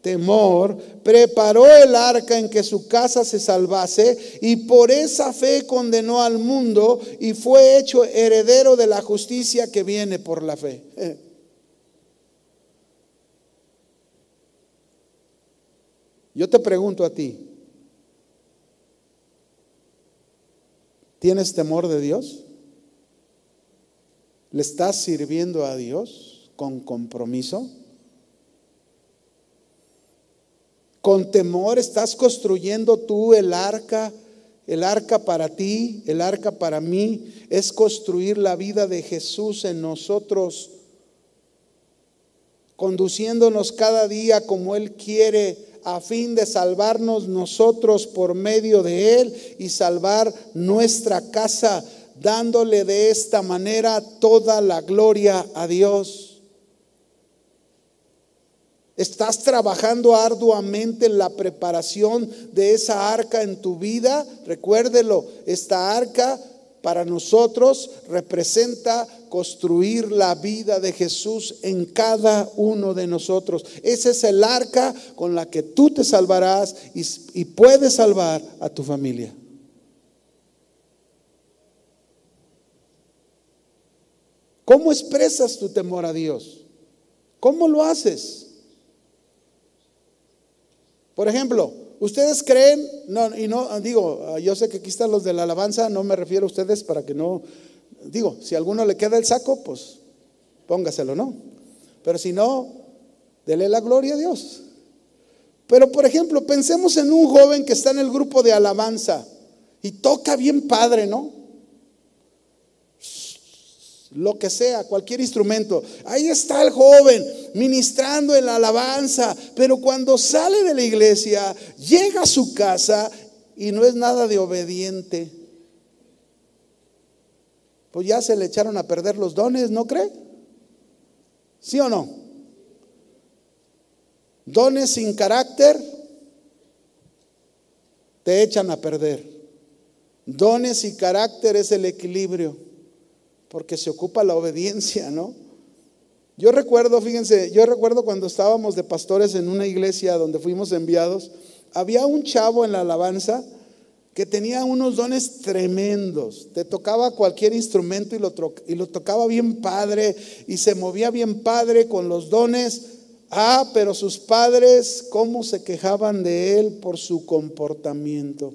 Temor. Preparó el arca en que su casa se salvase y por esa fe condenó al mundo y fue hecho heredero de la justicia que viene por la fe. (laughs) Yo te pregunto a ti, ¿tienes temor de Dios? ¿Le estás sirviendo a Dios? con compromiso? Con temor estás construyendo tú el arca, el arca para ti, el arca para mí, es construir la vida de Jesús en nosotros, conduciéndonos cada día como Él quiere a fin de salvarnos nosotros por medio de Él y salvar nuestra casa, dándole de esta manera toda la gloria a Dios. ¿Estás trabajando arduamente en la preparación de esa arca en tu vida? Recuérdelo, esta arca para nosotros representa construir la vida de Jesús en cada uno de nosotros. Ese es el arca con la que tú te salvarás y, puedes salvar a tu familia. ¿Cómo expresas tu temor a Dios? ¿Cómo lo haces? Por ejemplo, ¿Ustedes creen? No, y no, digo, yo sé que aquí están los de la alabanza, no me refiero a ustedes para que no, digo, si a alguno le queda el saco, pues póngaselo, ¿no? Pero si no, dele la gloria a Dios. Pero por ejemplo, pensemos en un joven que está en el grupo de alabanza y toca bien padre, ¿no? Lo que sea, cualquier instrumento. Ahí está el joven ministrando en la alabanza, pero cuando sale de la iglesia, llega a su casa y no es nada de obediente. Pues ya se le echaron a perder los dones, ¿no cree? ¿Sí o no? Dones sin carácter te echan a perder. Dones y carácter es el equilibrio porque se ocupa la obediencia, ¿no? Yo recuerdo, fíjense, yo recuerdo cuando estábamos de pastores en una iglesia donde fuimos enviados, había un chavo en la alabanza que tenía unos dones tremendos. Te tocaba cualquier instrumento y lo, y lo tocaba bien padre y se movía bien padre con los dones. Ah, pero sus padres, ¿cómo se quejaban de él por su comportamiento?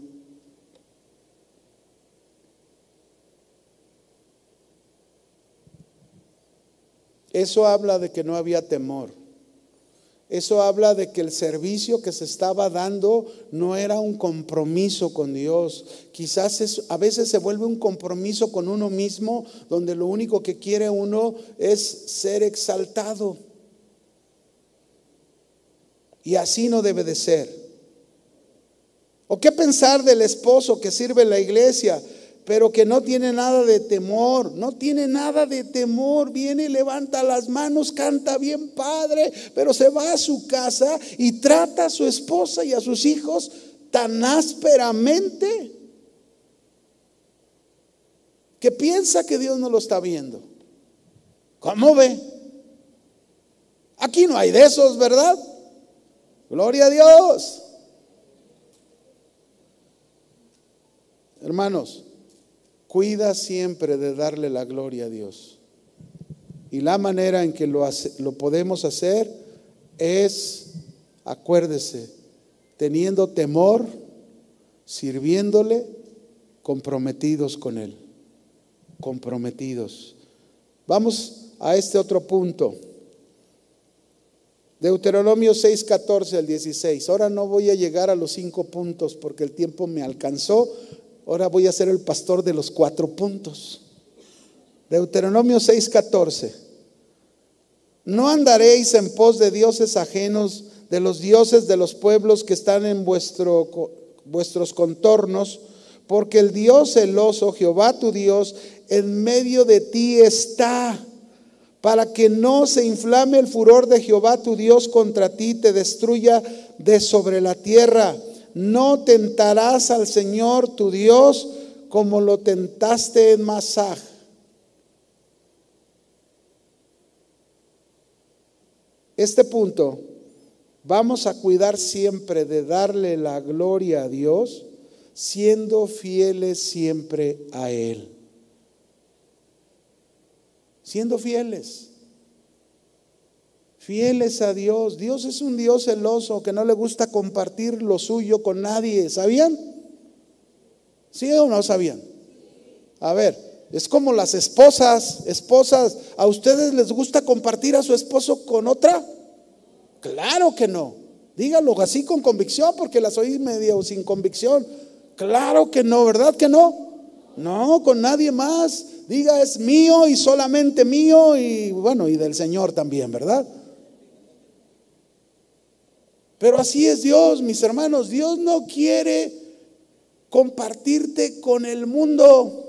Eso habla de que no había temor. Eso habla de que el servicio que se estaba dando no era un compromiso con Dios. Quizás a veces se vuelve un compromiso con uno mismo, donde lo único que quiere uno es ser exaltado. Y así no debe de ser. ¿O qué pensar del esposo que sirve en la iglesia? Pero que no tiene nada de temor, no tiene nada de temor, viene y levanta las manos, canta bien padre, pero se va a su casa y trata a su esposa y a sus hijos tan ásperamente que piensa que Dios no lo está viendo. ¿Cómo ve? Aquí no hay de esos, ¿verdad? Gloria a Dios. Hermanos, Cuida siempre de darle la gloria a Dios. Y la manera en que lo, lo podemos hacer es, acuérdese, teniendo temor, sirviéndole, comprometidos con Él. Comprometidos. Vamos a este otro punto. Deuteronomio 6, 14 al 16. Ahora no voy a llegar a los cinco puntos porque el tiempo me alcanzó, Ahora voy a ser el pastor de los cuatro puntos. Deuteronomio 6:14. No andaréis en pos de dioses ajenos, de los dioses de los pueblos que están en vuestro, vuestros contornos, porque el Dios celoso, Jehová tu Dios, en medio de ti está, para que no se inflame el furor de Jehová tu Dios contra ti, te destruya de sobre la tierra no tentarás al Señor tu Dios como lo tentaste en Masaj. Este punto, vamos a cuidar siempre de darle la gloria a Dios, siendo fieles siempre a Él. Siendo fieles fieles a Dios. Dios es un Dios celoso que no le gusta compartir lo suyo con nadie. ¿Sabían? ¿Sí o no sabían? A ver, es como las esposas, esposas, ¿a ustedes les gusta compartir a su esposo con otra? Claro que no. Dígalo así con convicción porque las oí medio sin convicción. Claro que no, ¿verdad que no? No, con nadie más. Diga es mío y solamente mío y bueno, y del Señor también, ¿verdad? Pero así es Dios, mis hermanos. Dios no quiere compartirte con el mundo.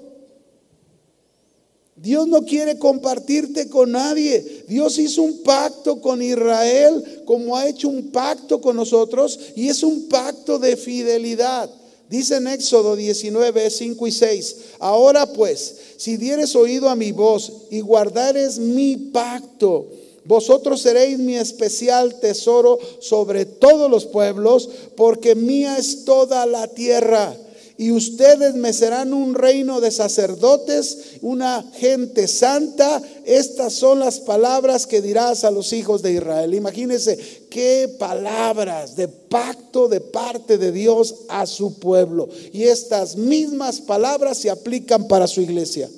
Dios no quiere compartirte con nadie. Dios hizo un pacto con Israel como ha hecho un pacto con nosotros y es un pacto de fidelidad. Dice en Éxodo 19, 5 y 6, ahora pues, si dieres oído a mi voz y guardares mi pacto, vosotros seréis mi especial tesoro sobre todos los pueblos, porque mía es toda la tierra y ustedes me serán un reino de sacerdotes, una gente santa. Estas son las palabras que dirás a los hijos de Israel. Imagínense qué palabras de pacto de parte de Dios a su pueblo. Y estas mismas palabras se aplican para su iglesia.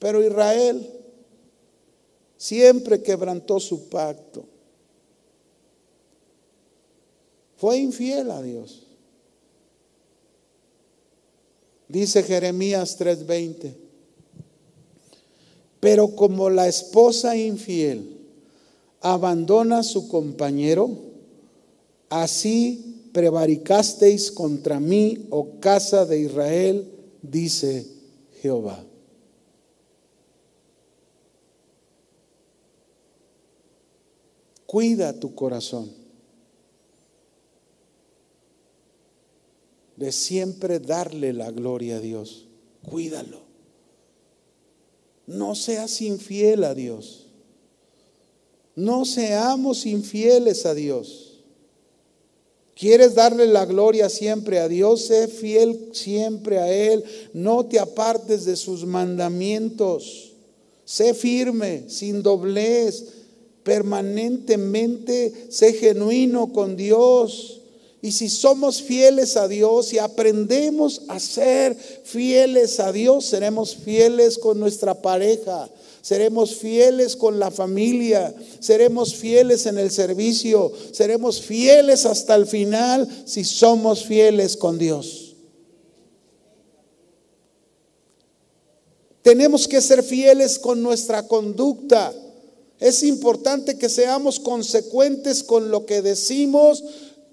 Pero Israel siempre quebrantó su pacto. Fue infiel a Dios. Dice Jeremías 3:20. Pero como la esposa infiel abandona a su compañero, así prevaricasteis contra mí, oh casa de Israel, dice Jehová. Cuida tu corazón. de siempre darle la gloria a Dios. Cuídalo. No seas infiel a Dios. No seamos infieles a Dios. ¿Quieres darle la gloria siempre a Dios? Sé fiel siempre a Él. No te apartes de sus mandamientos. Sé firme, sin doblez, permanentemente. Sé genuino con Dios. Y si somos fieles a Dios y aprendemos a ser fieles a Dios, seremos fieles con nuestra pareja, seremos fieles con la familia, seremos fieles en el servicio, seremos fieles hasta el final si somos fieles con Dios. Tenemos que ser fieles con nuestra conducta. Es importante que seamos consecuentes con lo que decimos,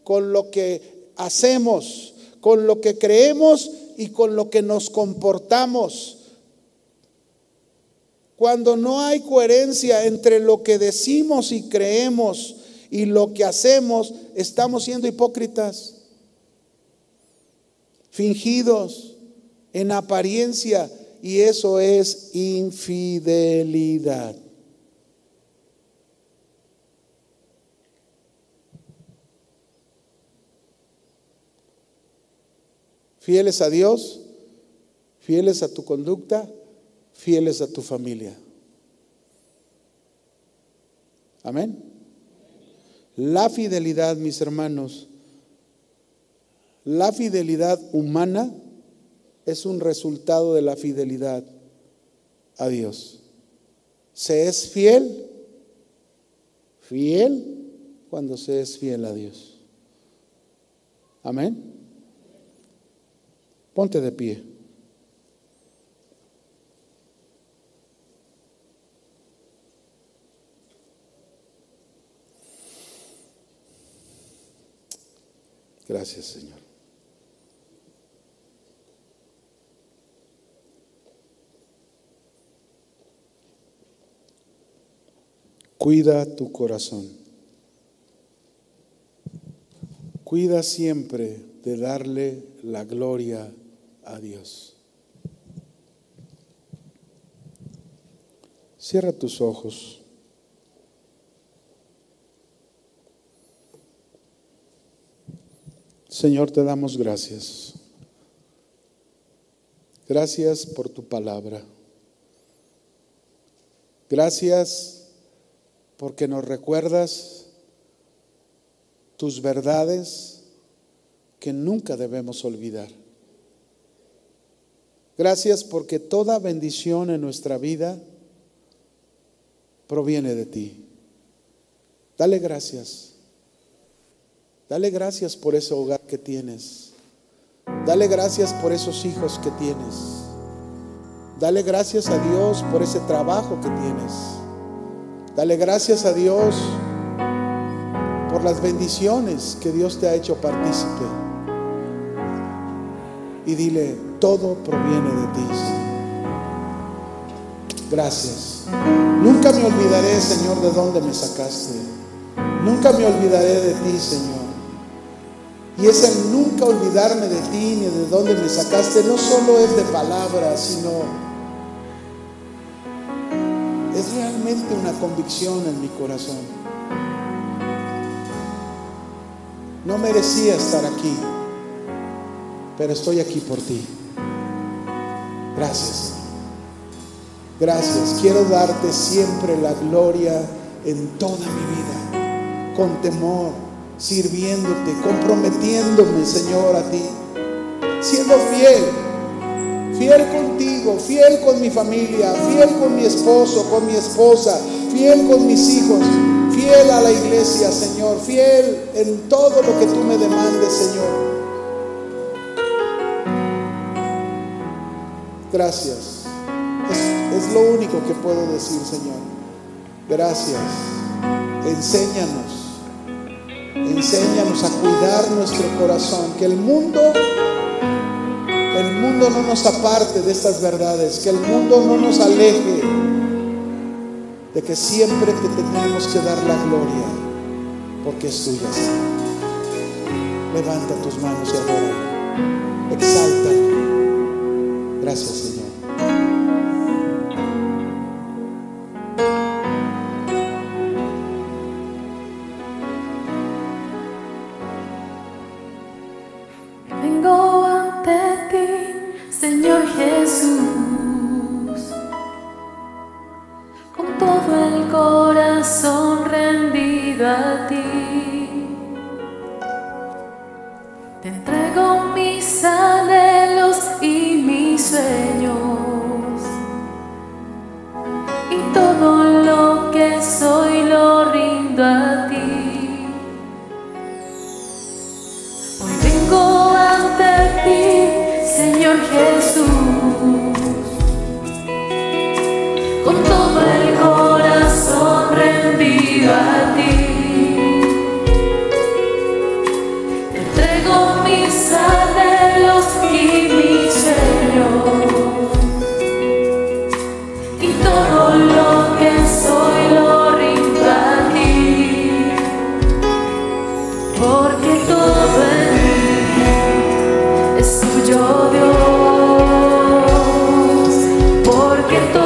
con lo que hacemos, con lo que creemos y con lo que nos comportamos. Cuando no hay coherencia entre lo que decimos y creemos y lo que hacemos, estamos siendo hipócritas, fingidos en apariencia, y eso es infidelidad. Fieles a Dios, fieles a tu conducta, fieles a tu familia. Amén. La fidelidad, mis hermanos, la fidelidad humana es un resultado de la fidelidad a Dios. Se es fiel, fiel cuando se es fiel a Dios. Amén. Ponte de pie. Gracias, Señor. Cuida tu corazón. Cuida siempre de darle la gloria a Dios. Cierra tus ojos. Señor, te damos gracias. Gracias por tu palabra. Gracias porque nos recuerdas tus verdades que nunca debemos olvidar. Gracias porque toda bendición en nuestra vida proviene de ti. Dale gracias. Dale gracias por ese hogar que tienes. Dale gracias por esos hijos que tienes. Dale gracias a Dios por ese trabajo que tienes. Dale gracias a Dios por las bendiciones que Dios te ha hecho partícipe. Y dile, todo proviene de ti. Gracias. Nunca me olvidaré, Señor, de dónde me sacaste. Nunca me olvidaré de ti, Señor. Y ese nunca olvidarme de ti ni de dónde me sacaste no solo es de palabras, sino es realmente una convicción en mi corazón. No merecía estar aquí, pero estoy aquí por ti. Gracias. Gracias. Quiero darte siempre la gloria en toda mi vida, con temor, sirviéndote, comprometiéndome, Señor, a ti, siendo fiel, fiel contigo, fiel con mi familia, fiel con mi esposo, con mi esposa, fiel con mis hijos, fiel a la iglesia, Señor, fiel en todo lo que tú me demandes, Señor. Gracias. Es, lo único que puedo decir, Señor. Gracias. Enséñanos. Enséñanos a cuidar nuestro corazón. Que el mundo, el mundo no nos aparte de estas verdades. Que el mundo no nos aleje de que siempre te tenemos que dar la gloria. Porque es tuya. Levanta tus manos y adora. Exalta. Gracias, Señor. que todo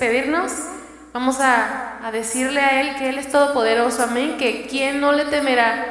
despedirnos, vamos a, a decirle a Él que Él es todopoderoso, amén, que quien no le temerá